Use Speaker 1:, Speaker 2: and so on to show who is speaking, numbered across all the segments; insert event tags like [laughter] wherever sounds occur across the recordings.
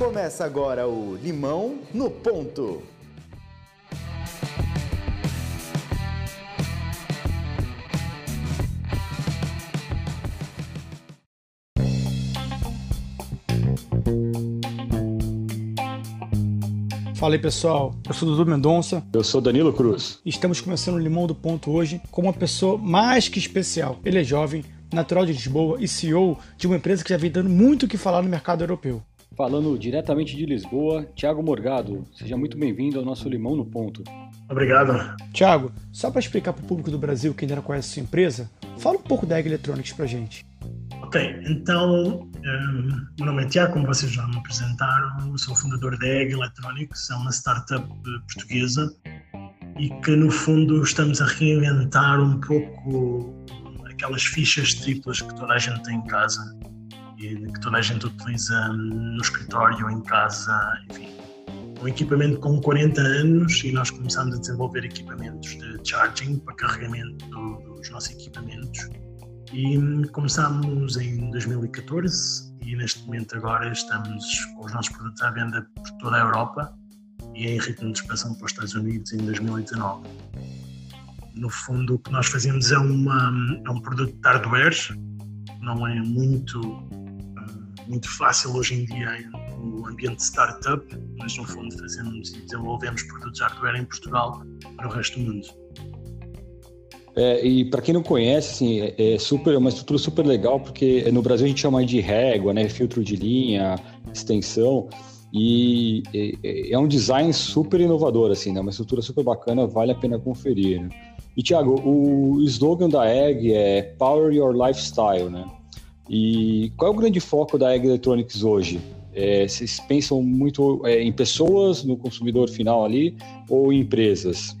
Speaker 1: Começa agora o Limão no Ponto.
Speaker 2: Fala aí pessoal, eu sou Dudu Mendonça.
Speaker 3: Eu sou Danilo Cruz.
Speaker 2: Estamos começando o Limão do Ponto hoje com uma pessoa mais que especial. Ele é jovem, natural de Lisboa e CEO de uma empresa que já vem dando muito o que falar no mercado europeu.
Speaker 3: Falando diretamente de Lisboa, Thiago Morgado. Seja muito bem-vindo ao nosso Limão no Ponto.
Speaker 4: Obrigado.
Speaker 2: Tiago, só para explicar para o público do Brasil que ainda não conhece a sua empresa, fala um pouco da Egg Electronics para gente.
Speaker 4: Ok, então, um, meu nome é Tiago, como vocês já me apresentaram, sou fundador da Egg Electronics, é uma startup portuguesa e que, no fundo, estamos a reinventar um pouco aquelas fichas triplas que toda a gente tem em casa que toda a gente utiliza no escritório, em casa, enfim. Um equipamento com 40 anos e nós começamos a desenvolver equipamentos de charging para carregamento dos nossos equipamentos. E começámos em 2014 e neste momento agora estamos com os nossos produtos à venda por toda a Europa e em ritmo de expansão para os Estados Unidos em 2019. No fundo, o que nós fazemos é, uma, é um produto de hardware, não é muito muito fácil hoje em dia no ambiente de startup, mas no fundo fazemos e desenvolvemos produtos de hardware em Portugal para o resto do mundo.
Speaker 3: É, e para quem não conhece, assim, é, é, super, é uma estrutura super legal, porque no Brasil a gente chama de régua, né, filtro de linha, extensão, e é, um design super inovador, assim, né, uma estrutura super bacana, vale a pena conferir. Né? E, Thiago, o slogan da Egg é Power Your Lifestyle, né? E qual é o grande foco da Egg Electronics hoje? É, vocês pensam muito é, em pessoas, no consumidor final ali, ou em empresas?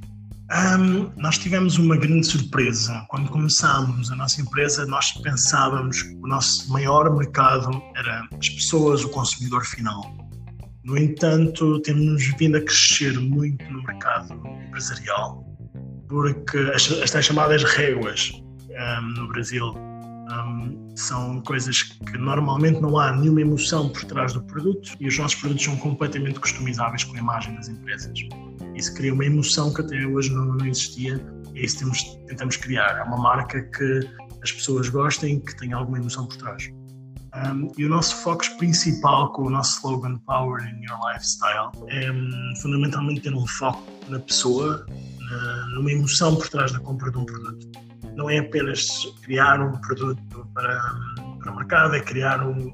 Speaker 4: Um, nós tivemos uma grande surpresa. Quando começámos a nossa empresa, nós pensávamos que o nosso maior mercado era as pessoas, o consumidor final. No entanto, temos vindo a crescer muito no mercado empresarial, porque as, as chamadas réguas um, no Brasil um, são coisas que normalmente não há nenhuma emoção por trás do produto e os nossos produtos são completamente customizáveis com a imagem das empresas. Isso cria uma emoção que até hoje não, não existia e é isso temos, tentamos criar. É uma marca que as pessoas gostem, que tenha alguma emoção por trás. Um, e o nosso foco principal com o nosso slogan Power in Your Lifestyle é um, fundamentalmente ter um foco na pessoa, na, numa emoção por trás da compra de um produto não é apenas criar um produto para, para o mercado, é criar um,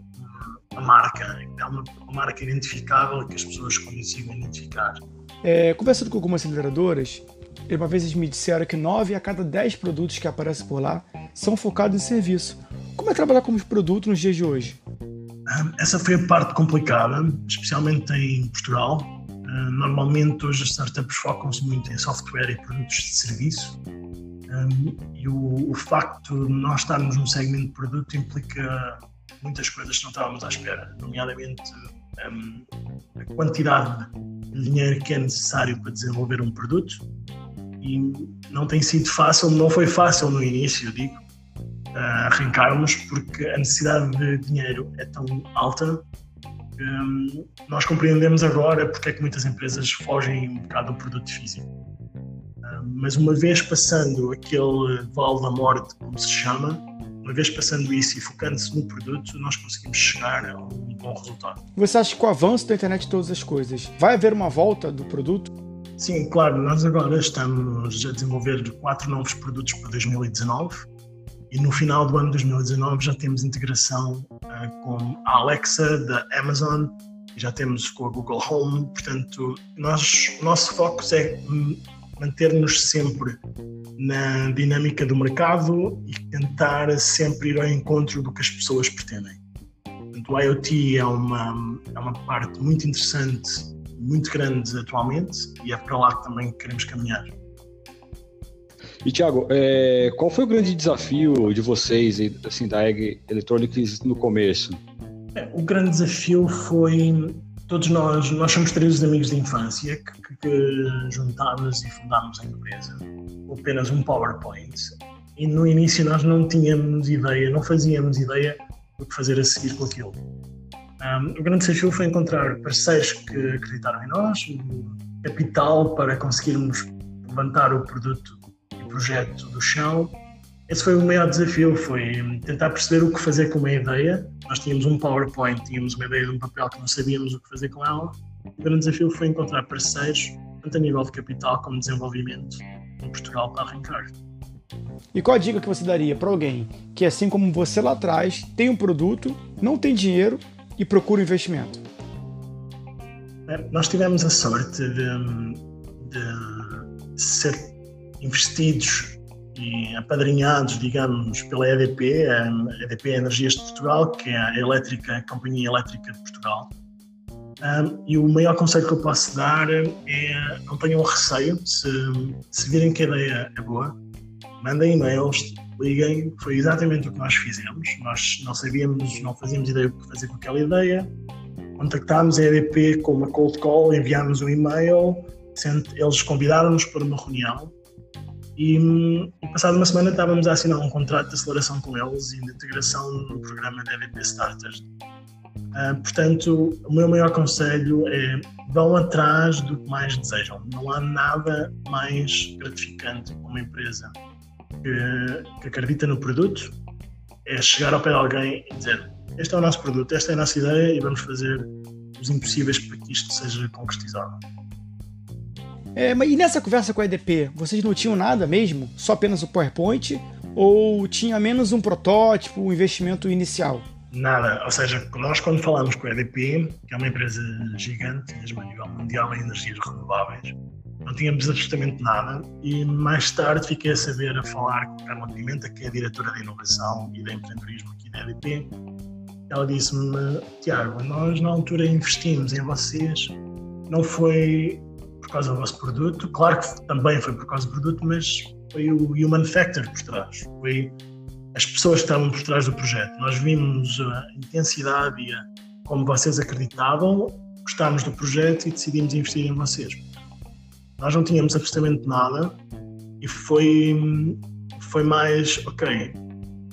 Speaker 4: uma marca, é uma, uma, marca identificável que as pessoas consigam identificar.
Speaker 2: É, conversando com algumas aceleradoras, uma vez eles me disseram que 9 a cada 10 produtos que aparecem por lá são focados em serviço. Como é trabalhar com os produtos nos dias de hoje?
Speaker 4: Essa foi a parte complicada, especialmente em Portugal. Normalmente hoje as startups focam-se muito em software e produtos de serviço um, e o, o, facto de nós estarmos num segmento de produto implica muitas coisas que não estávamos à espera, nomeadamente um, a quantidade de dinheiro que é necessário para desenvolver um produto. E não tem sido fácil, não foi fácil no início, digo, uh, arrancarmos, porque a necessidade de dinheiro é tão alta um, nós compreendemos agora porque é que muitas empresas fogem um bocado do produto físico mas uma vez passando aquele vale da morte, como se chama, uma vez passando isso e focando-se no produto, nós conseguimos chegar a um bom resultado.
Speaker 2: Você acha que com o avanço da internet de todas as coisas, vai haver uma volta do produto?
Speaker 4: Sim, claro. Nós agora estamos a desenvolver quatro novos produtos para 2019 e no final do ano de 2019 já temos integração uh, com a Alexa da Amazon já temos com a Google Home. Portanto, nós, o nosso foco é manter-nos sempre na dinâmica do mercado e tentar sempre ir ao encontro do que as pessoas pretendem. Portanto, o IoT é uma, é uma parte muito interessante, muito grande atualmente e é para lá que também queremos caminhar.
Speaker 3: E Tiago, é, qual foi o grande desafio de vocês, assim, da Egg Electronics no começo?
Speaker 4: É, o grande desafio foi todos nós, nós somos três amigos de infância que, que, juntámos e fundámos a empresa apenas um PowerPoint. E no início nós não tínhamos ideia, não fazíamos ideia do que fazer a seguir com aquilo. Um, o grande desafio foi encontrar parceiros que acreditaram em nós, capital para conseguirmos levantar o produto e o projeto do chão. Esse foi o maior desafio, foi tentar perceber o que fazer com uma ideia. Nós tínhamos um PowerPoint, tínhamos uma ideia de um papel que não sabíamos o que fazer com ela. O grande desafio foi encontrar parceiros, tanto a nível de capital como de desenvolvimento, em Portugal para arrancar.
Speaker 2: E qual a dica que você daria para alguém que, assim como você lá atrás, tem um produto, não tem dinheiro e procura investimento?
Speaker 4: É, nós tivemos a sorte de, de ser investidos apadrinhados, digamos, pela EDP, a EDP Energias de Portugal, que é a elétrica, a Companhia Elétrica de Portugal. Um, e o maior conselho que eu posso dar é não tenham receio, se, se virem que a ideia é boa, mandem e-mails, liguem, foi exatamente o que nós fizemos. Nós não sabíamos, não fazíamos ideia do que fazer com aquela ideia. Contactámos a EDP com uma cold call, enviámos um e-mail, eles convidaram-nos para uma reunião e, e passada uma semana estávamos a assinar um contrato de aceleração com eles e de integração no programa EDP Starters. Uh, portanto, o meu maior conselho é vão atrás do que mais desejam. Não há nada mais gratificante para uma empresa que, que acredita no produto é chegar ao pé de alguém e dizer este é o nosso produto, esta é a nossa ideia e vamos fazer os impossíveis para que isto seja concretizado.
Speaker 2: É, mas e nessa conversa com a EDP, vocês não tinham nada mesmo? Só apenas o PowerPoint? Ou tinha menos um protótipo, um investimento inicial?
Speaker 4: Nada, ou seja, nós quando falamos com a EDP, que é uma empresa gigante, mesmo a nível mundial em energias renováveis, não tínhamos absolutamente nada e mais tarde fiquei a saber a falar com a Carla Pimenta, que é a diretora de inovação e de empreendedorismo aqui da EDP. Ela disse-me, Tiago, nós na altura investimos em vocês, não foi por causa do vosso produto, claro que também foi por causa do produto, mas foi o human factor por trás, foi as pessoas que estavam por trás do projeto. Nós vimos a intensidade e a, como vocês acreditavam, gostámos do projeto e decidimos investir em vocês. Nós não tínhamos absolutamente nada e foi, foi mais, ok,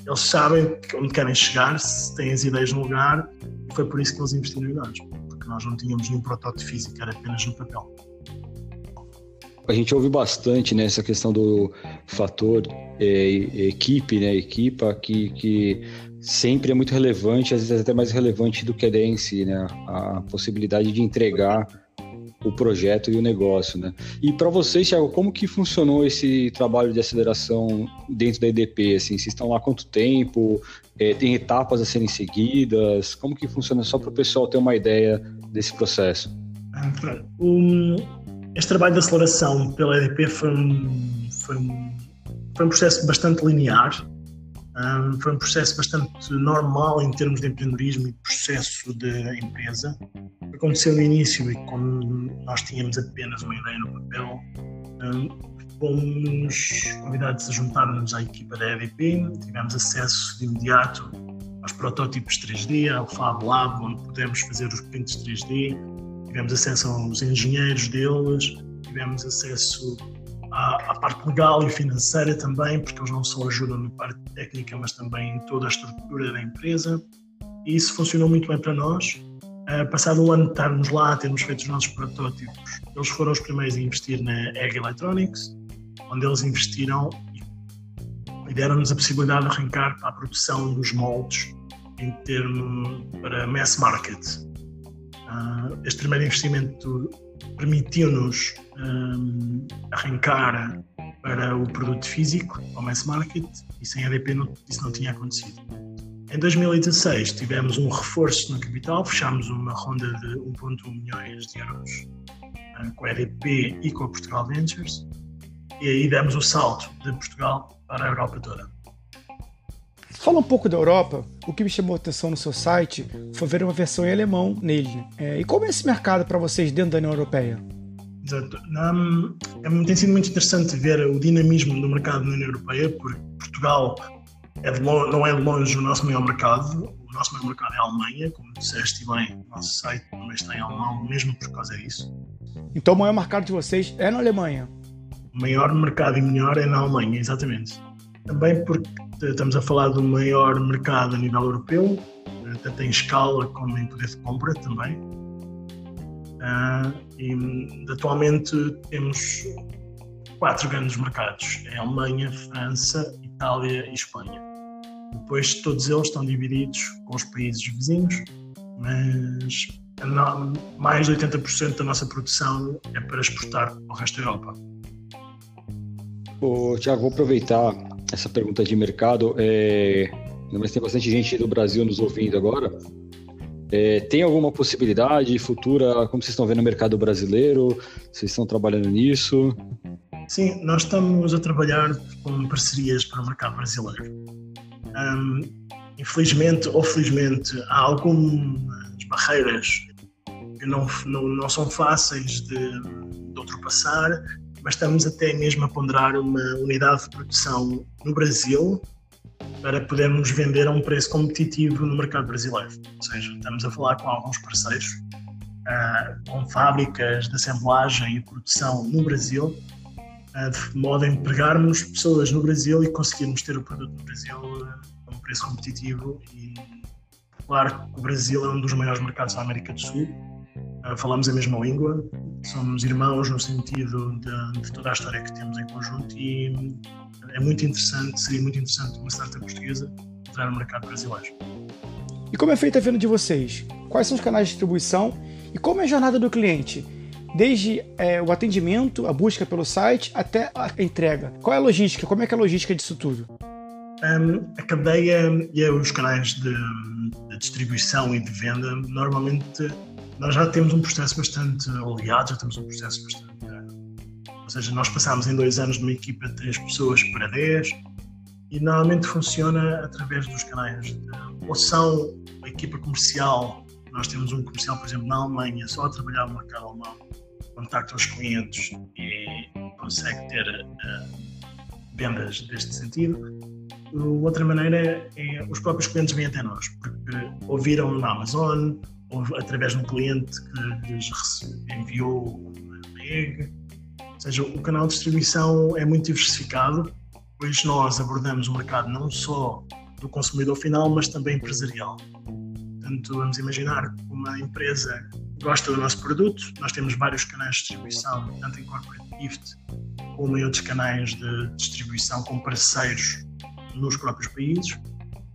Speaker 4: eles sabem onde querem chegar, se têm as ideias no lugar, e foi por isso que eles investiram em nós, porque nós não tínhamos nenhum protótipo físico, era apenas no papel.
Speaker 3: A gente ouve bastante nessa né, questão do fator é, equipe, né, equipa, que, que sempre é muito relevante, às vezes até mais relevante do que em si, né, a possibilidade de entregar o projeto e o negócio, né? E para vocês, Thiago, como que funcionou esse trabalho de aceleração dentro da EDP? Assim, vocês estão lá quanto tempo? É, tem etapas a serem seguidas? Como que funciona só para o pessoal ter uma ideia desse processo?
Speaker 4: Um, este trabalho de aceleração pela EDP foi um, foi um, foi um processo bastante linear. Um, foi um processo bastante normal em termos de empreendedorismo e processo de empresa aconteceu no início e como nós tínhamos apenas uma ideia no papel, um, fomos convidados a juntar-nos à equipa da EDP, tivemos acesso de imediato aos protótipos 3D, ao Fab Lab, onde pudemos fazer os prints 3D, tivemos acesso aos engenheiros deles, tivemos acesso à, à, parte legal e financeira também, porque eles não só ajudam na parte técnica, mas também em toda a estrutura da empresa. E isso funcionou muito bem para nós. Uh, passado um ano de estarmos lá, termos feito os nossos protótipos, eles foram os primeiros a investir na Egg Electronics, onde eles investiram e deram-nos a possibilidade de arrancar para a produção dos moldes em termo para mass market. Uh, este primeiro investimento permitiu-nos um, arrancar para o produto físico, ao mass market, e sem ADP não, isso não tinha acontecido. Em 2016 tivemos um reforço no capital, fechámos uma ronda de 1,1 milhões de euros eh, com a EDP e com a Portugal Ventures e aí demos o salto de Portugal para a Europa toda.
Speaker 2: Fala um pouco da Europa. O que me chamou a atenção no seu site foi ver uma versão em alemão nele. É, e como é esse mercado para vocês dentro da União Europeia?
Speaker 4: Exato. Um, é, tem sido muito interessante ver o dinamismo do mercado na União Europeia, porque Portugal é longe, não é de longe o nosso maior mercado. O nosso maior mercado é a Alemanha, como disseste bem, o nosso site também está em alemão, mesmo por causa disso.
Speaker 2: Então o maior mercado de vocês é na Alemanha?
Speaker 4: O maior mercado e melhor é na Alemanha, exatamente. Também porque estamos a falar do maior mercado a nível europeu, tanto em escala como em poder de compra também. Uh, e atualmente temos quatro grandes mercados: é Alemanha, França, Itália e Espanha. Depois todos eles estão divididos com os países vizinhos, mas mais de 80% da nossa produção é para exportar para o resto da Europa.
Speaker 3: Ô, Tiago, vou aproveitar essa pergunta de mercado. É... Mas tem bastante gente do Brasil nos ouvindo agora. É, tem alguma possibilidade futura? Como vocês estão vendo o mercado brasileiro? Vocês estão trabalhando nisso?
Speaker 4: Sim, nós estamos a trabalhar com parcerias para o mercado brasileiro. Um, infelizmente ou felizmente, há algumas barreiras que não, não, não são fáceis de, de ultrapassar, mas estamos até mesmo a ponderar uma unidade de produção no Brasil para podermos vender a um preço competitivo no mercado brasileiro. Ou seja, estamos a falar com alguns parceiros, uh, com fábricas de assemblagem e produção no Brasil, uh, de modo a empregarmos pessoas no Brasil e conseguirmos ter o produto no Brasil uh, a um preço competitivo. E claro que o Brasil é um dos maiores mercados da América do Sul, falamos a mesma língua, somos irmãos no sentido de, de toda a história que temos em conjunto e é muito interessante, seria muito interessante uma startup portuguesa entrar no mercado brasileiro.
Speaker 2: E como é feita a venda de vocês? Quais são os canais de distribuição e como é a jornada do cliente? Desde é, o atendimento, a busca pelo site, até a entrega. Qual é a logística? Como é que é a logística disso tudo?
Speaker 4: Um, a cadeia e os canais de, de, distribuição e de venda, normalmente nós já temos um processo bastante oleado, já temos um processo bastante ou seja, nós passámos em dois anos de uma equipa de três pessoas para dez e normalmente funciona através dos canais ou são a equipa comercial. Nós temos um comercial, por exemplo, na Alemanha, só a trabalhar no mercado alemão, contacta os clientes e consegue ter uh, vendas deste sentido. Outra maneira é os próprios clientes vêm até nós, porque ouviram na Amazon, através de um cliente que lhes enviou um egg, seja, o canal de distribuição é muito diversificado, pois nós abordamos o mercado não só do consumidor final, mas também empresarial. Portanto, vamos imaginar que uma empresa gosta do nosso produto, nós temos vários canais de distribuição, tanto em corporate gift como em outros canais de distribuição com parceiros nos próprios países.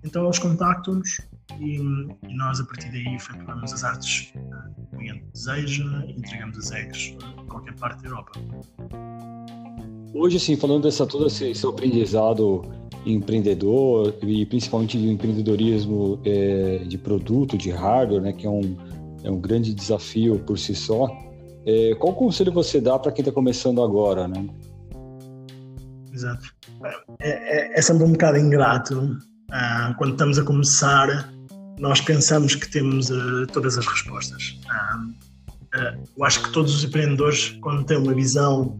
Speaker 4: Então eles contactam-nos e, e, nós a partir daí efetuamos as artes que o cliente deseja e entregamos as eggs a qualquer parte da Europa.
Speaker 3: Hoje, assim, falando dessa todo esse, aprendizado empreendedor e principalmente do empreendedorismo é, de produto, de hardware, né, que é um, é um grande desafio por si só, é, qual conselho você dá para quem está começando agora, né?
Speaker 4: Exato. É, é, é sempre um bocado ingrato ah, quando estamos a começar nós pensamos que temos uh, todas as respostas. Uh, uh, eu acho que todos os empreendedores, quando têm uma visão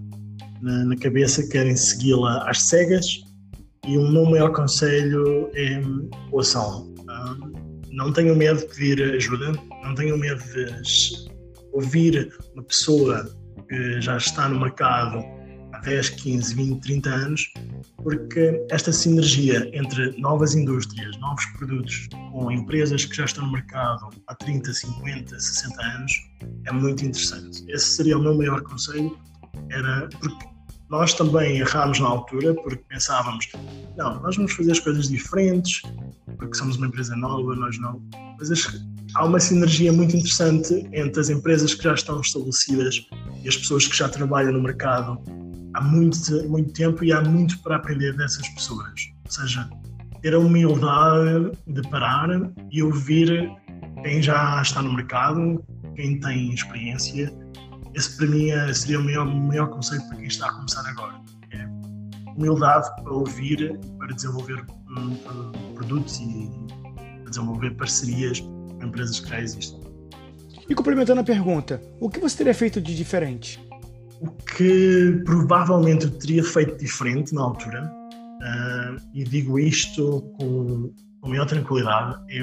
Speaker 4: na, na cabeça, querem segui-la às cegas. E o meu maior conselho é ouçam. não tenham medo de pedir ajuda, não tenham medo de ouvir uma pessoa que já está no mercado 10, 15, 20, 30 anos, porque esta sinergia entre novas indústrias, novos produtos, com empresas que já estão no mercado há 30, 50, 60 anos, é muito interessante. Esse seria o meu maior conselho, era porque nós também errámos na altura, porque pensávamos, não, nós vamos fazer as coisas diferentes, porque somos uma empresa nova, nós não. Mas há uma sinergia muito interessante entre as empresas que já estão estabelecidas e as pessoas que já trabalham no mercado há muito, muito tempo e há muito para aprender dessas pessoas. Ou seja, ter a humildade de parar e ouvir quem já está no mercado, quem tem experiência. Esse para mim é, seria o maior, o maior conceito para quem está a começar agora. É humildade para ouvir, para desenvolver um, produtos e desenvolver parcerias com empresas que já existem.
Speaker 2: E complementando a pergunta, o que você teria feito de diferente?
Speaker 4: O que provavelmente eu teria feito diferente na altura, uh, e digo isto com, com maior tranquilidade, é,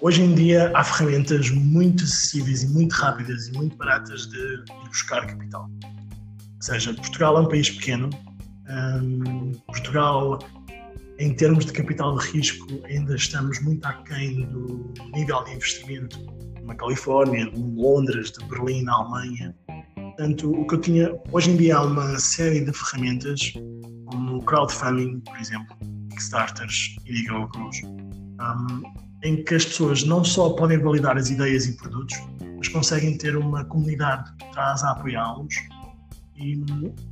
Speaker 4: hoje em dia há ferramentas muito acessíveis e muito rápidas e muito baratas de, de buscar capital. Ou seja, Portugal é um país pequeno, um, Portugal em termos de capital de risco, ainda estamos muito aquém do nível de investimento na Califórnia, de Londres, de Berlim, na Alemanha. Portanto, o que eu tinha. Hoje em dia há uma série de ferramentas, como o crowdfunding, por exemplo, Kickstarters, Indiegogos, um, em que as pessoas não só podem validar as ideias e produtos, mas conseguem ter uma comunidade que traz a apoiá-los. E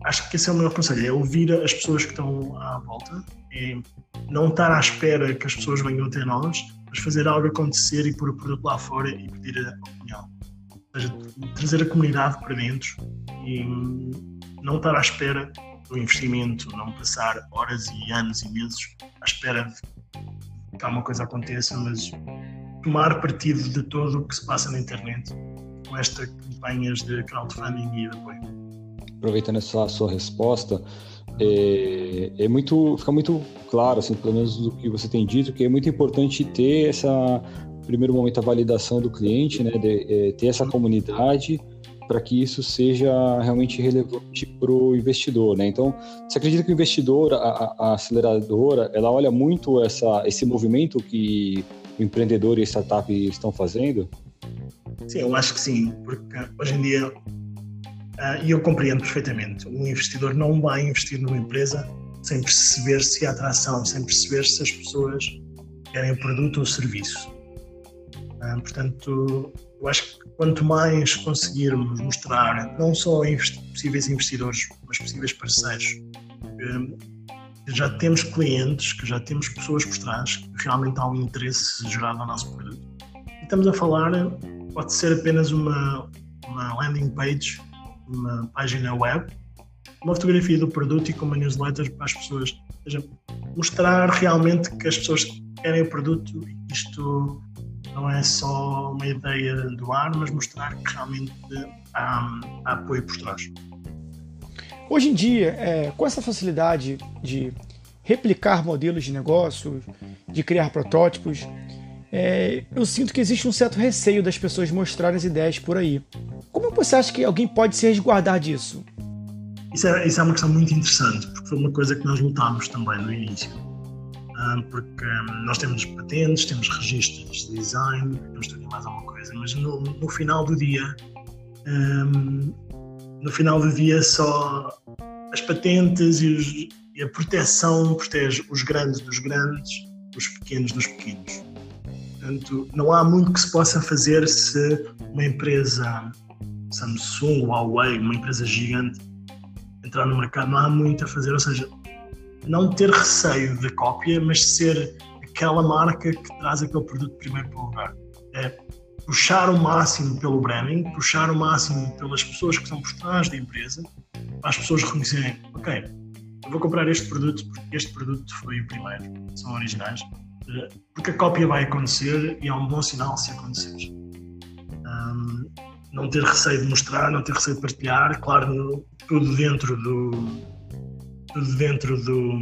Speaker 4: acho que esse é o meu conselho: é ouvir as pessoas que estão à volta, é não estar à espera que as pessoas venham até nós, mas fazer algo acontecer e pôr o produto lá fora e pedir a opinião. Seja, trazer a comunidade para dentro e não estar à espera do investimento, não passar horas e anos e meses à espera de que alguma coisa aconteça, mas tomar partido de todo o que se passa na internet com estas campanhas de crowdfunding e de apoio.
Speaker 3: Aproveitando essa sua resposta, é, é, muito, fica muito claro, assim, pelo menos do que você tem dito, que é muito importante ter essa primeiro momento a validação do cliente, né, de, é, ter essa comunidade para que isso seja realmente relevante para o investidor, né? Então, você acredita que o investidor, a, a, aceleradora, ela olha muito essa, esse movimento que o empreendedor e a startup estão fazendo?
Speaker 4: Sim, eu acho que sim, porque hoje em dia, uh, e eu compreendo perfeitamente, um investidor não vai investir numa empresa sem perceber se há atração, sem perceber se as pessoas querem o produto ou o serviço. Portanto, eu acho que quanto mais conseguirmos mostrar, não só possíveis investidores, mas possíveis parceiros, que já temos clientes, que já temos pessoas por trás, que realmente há um interesse gerado no nosso produto. E estamos a falar, pode ser apenas uma, uma landing page, uma página web, uma fotografia do produto e com uma newsletter para as pessoas. Ou seja, mostrar realmente que as pessoas querem o produto e isto não é só uma ideia do ar, mas mostrar que realmente há, há apoio por trás.
Speaker 2: Hoje em dia, é, com essa facilidade de replicar modelos de negócio, de criar protótipos, é, eu sinto que existe um certo receio das pessoas mostrarem as ideias por aí. Como você acha que alguém pode se resguardar disso?
Speaker 4: Isso é, isso é uma questão muito interessante, porque foi uma coisa que nós lutámos também no início porque hum, nós temos patentes, temos registros de design, temos tudo mais alguma coisa, mas no, no final do dia, um, no final do dia só as patentes e, os, e, a proteção protege os grandes dos grandes, os pequenos dos pequenos. Portanto, não há muito que se possa fazer se uma empresa Samsung, Huawei, uma empresa gigante entrar no mercado, não há muito a fazer, ou seja, não ter receio da cópia, mas ser aquela marca que traz aquele produto primeiro para o lugar. É puxar o máximo pelo branding, puxar o máximo pelas pessoas que estão por trás da empresa, para as pessoas reconhecerem, ok, eu vou comprar este produto porque este produto foi o primeiro, são originais, eh, porque a cópia vai acontecer e é um bom sinal se acontecer. Um, não ter receio de mostrar, não ter receio de partilhar, claro, tudo dentro do, tudo dentro do,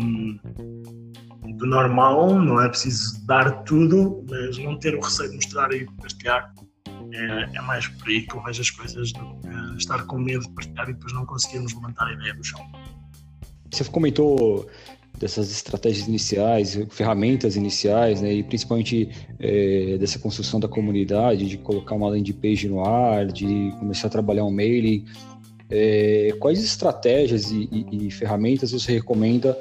Speaker 4: do normal, não é preciso dar tudo, mas não ter o receio de mostrar e partilhar é, é, mais por aí que eu vejo as coisas do que estar com medo de partilhar e depois não conseguirmos levantar a ideia do chão.
Speaker 3: Você comentou dessas estratégias iniciais, ferramentas iniciais, né, e principalmente é, dessa construção da comunidade, de colocar uma landing page no ar, de começar a trabalhar um mailing. É, quais estratégias e, e, e, ferramentas você recomenda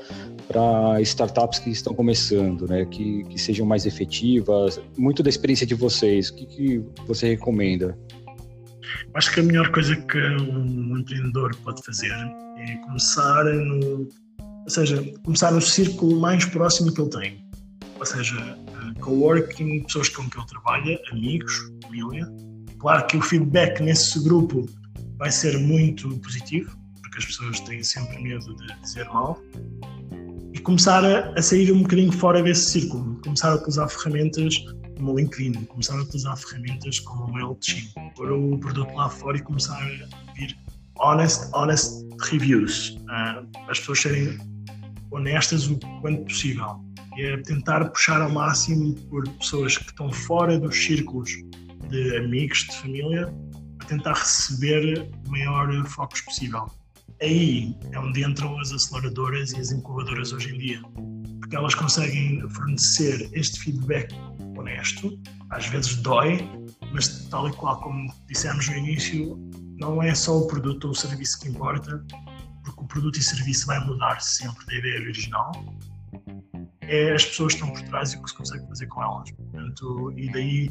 Speaker 3: para startups que estão começando, né, que, que, sejam mais efetivas? Muito da experiência de vocês, o que, que você recomenda?
Speaker 4: Acho que a melhor coisa que um empreendedor pode fazer é começar no, ou seja, começar no círculo mais próximo que ele tem. Ou seja, coworking, pessoas com quem ele trabalha, amigos, família. Claro que o feedback nesse grupo vai ser muito positivo, porque as pessoas têm sempre medo de dizer mal, e começar a, a sair um bocadinho fora desse círculo, começar a utilizar ferramentas como o LinkedIn, começar a utilizar ferramentas como o MailChimp, pôr o produto lá fora e começar a vir honest, honest reviews, uh, as pessoas serem honestas o quanto possível. E é tentar puxar ao máximo por pessoas que estão fora dos círculos de amigos, de família, tentar receber o maior focos possível. Aí é onde entram as aceleradoras e as incubadoras hoje em dia. porque elas conseguem fornecer este feedback honesto, às vezes dói, mas tal e qual como dissemos no início, não é só o produto ou o serviço que importa, porque o produto e serviço vai mudar sempre da ideia original. É as pessoas que estão por trás e o que se consegue fazer com elas. Portanto, e daí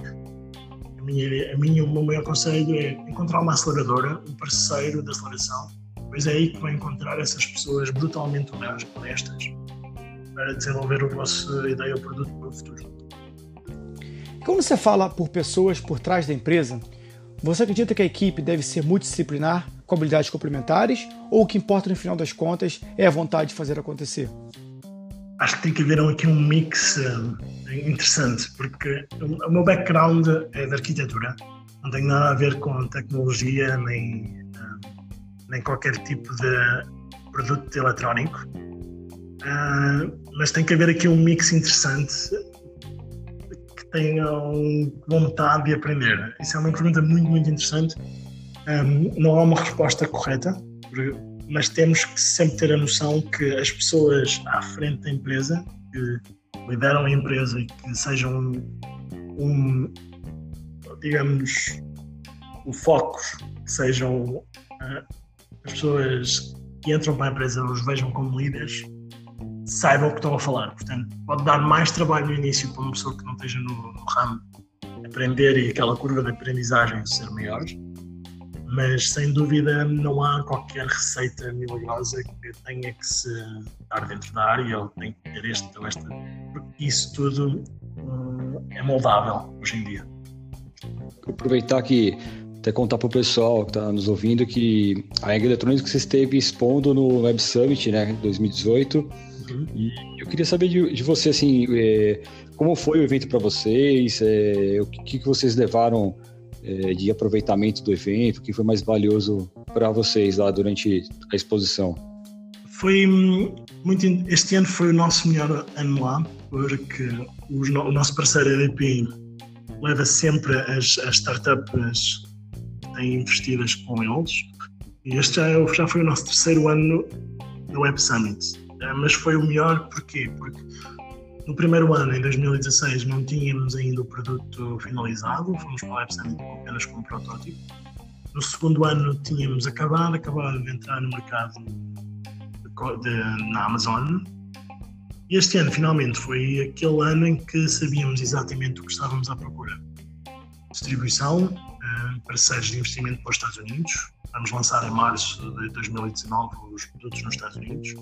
Speaker 4: a minha, a minha, o meu maior conselho é encontrar uma aceleradora, um parceiro de aceleração, pois é aí que vai encontrar essas pessoas brutalmente honestas para desenvolver a vossa ideia ou produto para o futuro.
Speaker 2: Quando você fala por pessoas por trás da empresa, você acredita que a equipe deve ser multidisciplinar, com habilidades complementares, ou o que importa no final das contas é a vontade de fazer acontecer?
Speaker 4: Acho que tem que haver aqui um mix uh, interessante, porque o meu background é de arquitetura, não tem nada a ver com tecnologia nem, uh, nem qualquer tipo de produto eletrónico. Uh, mas tem que haver aqui um mix interessante tenham vontade de aprender? Isso é uma pergunta muito, muito interessante. Não há uma resposta correta, mas temos que sempre ter a noção que as pessoas à frente da empresa, que lideram a empresa e que sejam um, digamos, o foco, que sejam uh, as pessoas que entram para a empresa os vejam como líderes, saibam o que estão a falar. Portanto, pode dar mais trabalho no início para uma pessoa que não esteja no, no ramo aprender e aquela curva de aprendizagem ser maior, mas sem dúvida não há qualquer receita milagrosa que tenha que se estar dentro da área ou tem que ter este ou esta, porque isso tudo hum, é moldável hoje em dia.
Speaker 3: Vou aproveitar que até contar para o pessoal que está nos ouvindo que a Eng Eletrônica você esteve expondo no Web Summit, né, 2018, Uhum. E eu queria saber de, de você, assim, é, como foi o evento para vocês? É, o que, que vocês levaram é, de aproveitamento do evento? O que foi mais valioso para vocês lá durante a exposição?
Speaker 4: Foi hum, muito. Este ano foi o nosso melhor ano lá, porque o, o nosso parceiro EDP leva sempre as, as startups investidas com eles. E este já, já foi o nosso terceiro ano no Web Summit. Eh, mas foi o melhor porquê? Porque no primeiro ano, em 2016, não tínhamos ainda o produto finalizado, fomos para o Web Summit apenas com um protótipo. No segundo ano tínhamos acabado, acabado de entrar no mercado de, de, na Amazon. E este ano, finalmente, foi aquele ano em que sabíamos exatamente o que estávamos à procura. Distribuição, uh, parceiros de investimento para os Estados Unidos. Vamos lançar em março de 2019 os produtos nos Estados Unidos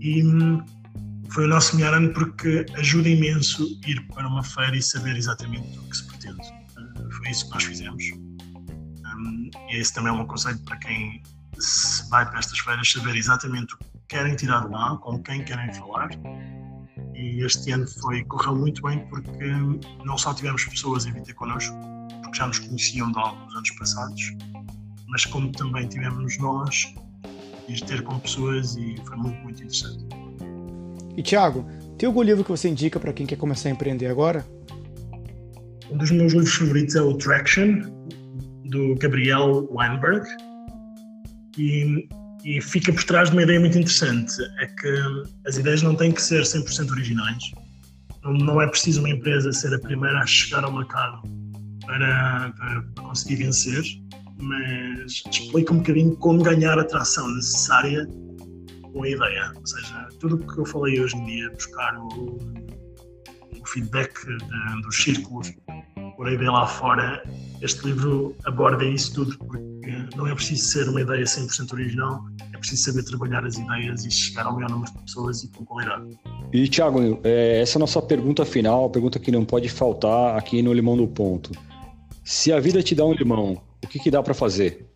Speaker 4: e hum, foi o nosso melhor ano porque ajuda imenso ir para uma feira e saber exatamente o que se pretende. Uh, foi isso que nós fizemos. E esse também é um conselho para quem se vai para estas feiras, saber exatamente o que querem tirar de lá, com quem querem falar. E este ano foi, correu muito bem porque não só tivemos pessoas a vir ter connosco, porque já nos conheciam de alguns anos passados, mas como também tivemos nós de ter com pessoas e foi muito, muito interessante.
Speaker 2: E Tiago, tem algum livro que você indica para quem quer começar a empreender agora?
Speaker 4: Um dos meus livros favoritos é o Traction, do Gabriel Weinberg. E, e fica por trás de uma ideia muito interessante: é que as ideias não têm que ser 100% originais. Não, não é preciso uma empresa ser a primeira a chegar ao mercado para, para, para conseguir vencer mas explica um bocadinho como ganhar a tração necessária com a ideia. Ou seja, tudo o que eu falei hoje em dia, buscar o, o feedback de, dos círculos por a ideia lá fora, este livro aborda isso tudo, porque não é preciso ser uma ideia 100% original, é preciso saber trabalhar as ideias e chegar ao maior número de pessoas e com qualidade.
Speaker 3: E, Thiago, é, essa é a nossa pergunta final, a pergunta que não pode faltar aqui no Limão do Ponto. Se a vida te dá um limão, o que, que dá para fazer?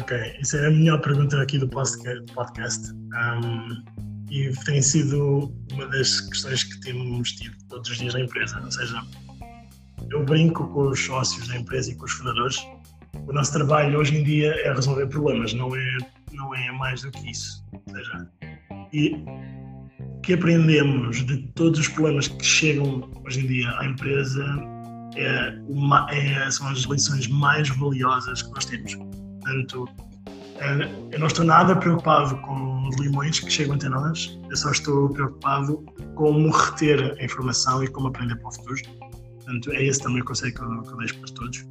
Speaker 4: Ok, essa é a melhor pergunta aqui do podcast. Um, e tem sido uma das questões que temos tido todos os dias na empresa. Ou seja, eu brinco com os sócios da empresa e com os fundadores. O nosso trabalho hoje em dia é resolver problemas, não é, não é mais do que isso. Ou seja, e que aprendemos de todos os problemas que chegam hoje em dia à empresa é uma, é, são as lições mais valiosas que nós temos. Portanto, Eh, eu não estou nada preocupado com os limões que chegam até nós, eu só estou preocupado como reter a informação e como aprender para o futuro. Portanto, é esse também o conselho que eu, que eu deixo para todos.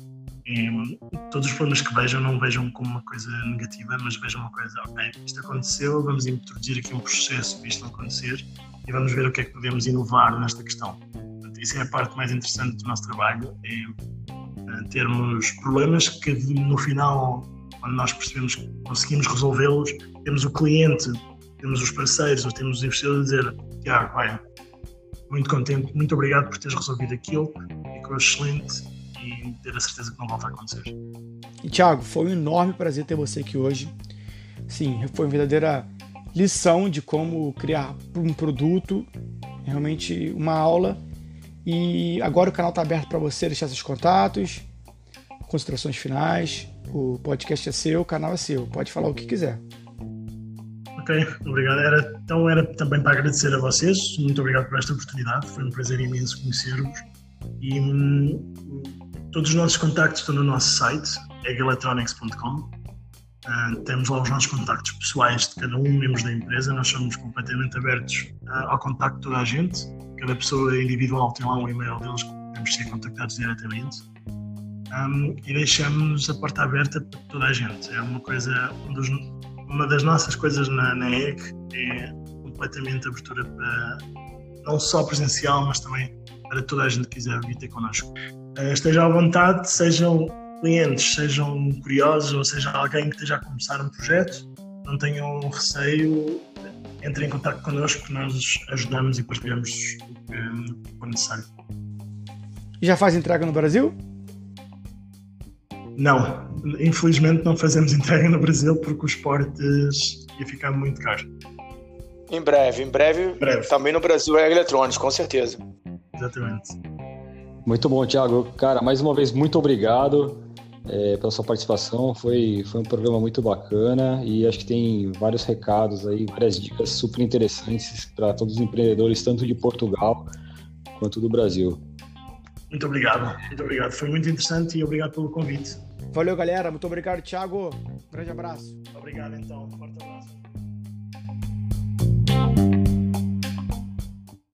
Speaker 4: E, todos os problemas que vejam, não vejam como uma coisa negativa, mas vejam uma coisa, ok, isto aconteceu, vamos introduzir aqui um processo para isto não acontecer e vamos ver o que é que podemos inovar nesta questão. Portanto, isso é a parte mais interessante do nosso trabalho, é termos problemas que no final quando nós percebemos que conseguimos resolvê-los, temos o cliente, temos os parceiros, ou temos os investidores a dizer: Tiago, vai, muito contente, muito obrigado por teres resolvido aquilo, ficou excelente e ter a certeza que não volta a acontecer.
Speaker 2: E Tiago, foi um enorme prazer ter você aqui hoje. Sim, foi uma verdadeira lição de como criar um produto, realmente uma aula. E agora o canal está aberto para você deixar seus contatos, considerações finais. O podcast é seu, o canal é seu. Pode falar o que quiser.
Speaker 4: Ok, obrigado. Era, então era também para agradecer a vocês. Muito obrigado por esta oportunidade. Foi um prazer imenso conhecer-vos. E hum, todos os nossos contactos estão no nosso site, egelectronics.com. Uh, ah, temos lá os nossos contactos pessoais de cada um, membros da empresa. Nós somos completamente abertos uh, ao contacto de toda a gente. Cada pessoa individual tem lá um e-mail deles que podemos ser contactados diretamente um, e deixamos a porta aberta para toda a gente. É uma coisa, um dos, uma das nossas coisas na, na EC é completamente abertura para não só presencial, mas também para toda a gente que quiser vir ter connosco. Uh, estejam à vontade, sejam clientes, sejam curiosos ou seja alguém que esteja a começar um projeto, não tenham receio, entrem em contato connosco nós ajudamos e partilhamos o que for necessário.
Speaker 2: Já faz entrega no Brasil?
Speaker 4: Não, infelizmente não fazemos [laughs] entrega no Brasil porque os portes ia ficar muito caro.
Speaker 5: Em breve, em breve, breve. também no Brasil é eletrônico, com certeza.
Speaker 4: Exatamente.
Speaker 3: Muito bom, Thiago. Cara, mais uma vez, muito obrigado é, pela sua participação. Foi, foi um programa muito bacana e acho que tem vários recados aí, várias dicas super interessantes para todos os empreendedores, tanto de Portugal quanto do Brasil.
Speaker 4: Muito obrigado, muito obrigado. Foi muito interessante e obrigado pelo convite.
Speaker 2: Valeu, galera. Muito obrigado, Thiago. Um grande abraço.
Speaker 4: Obrigado, então. Forte abraço.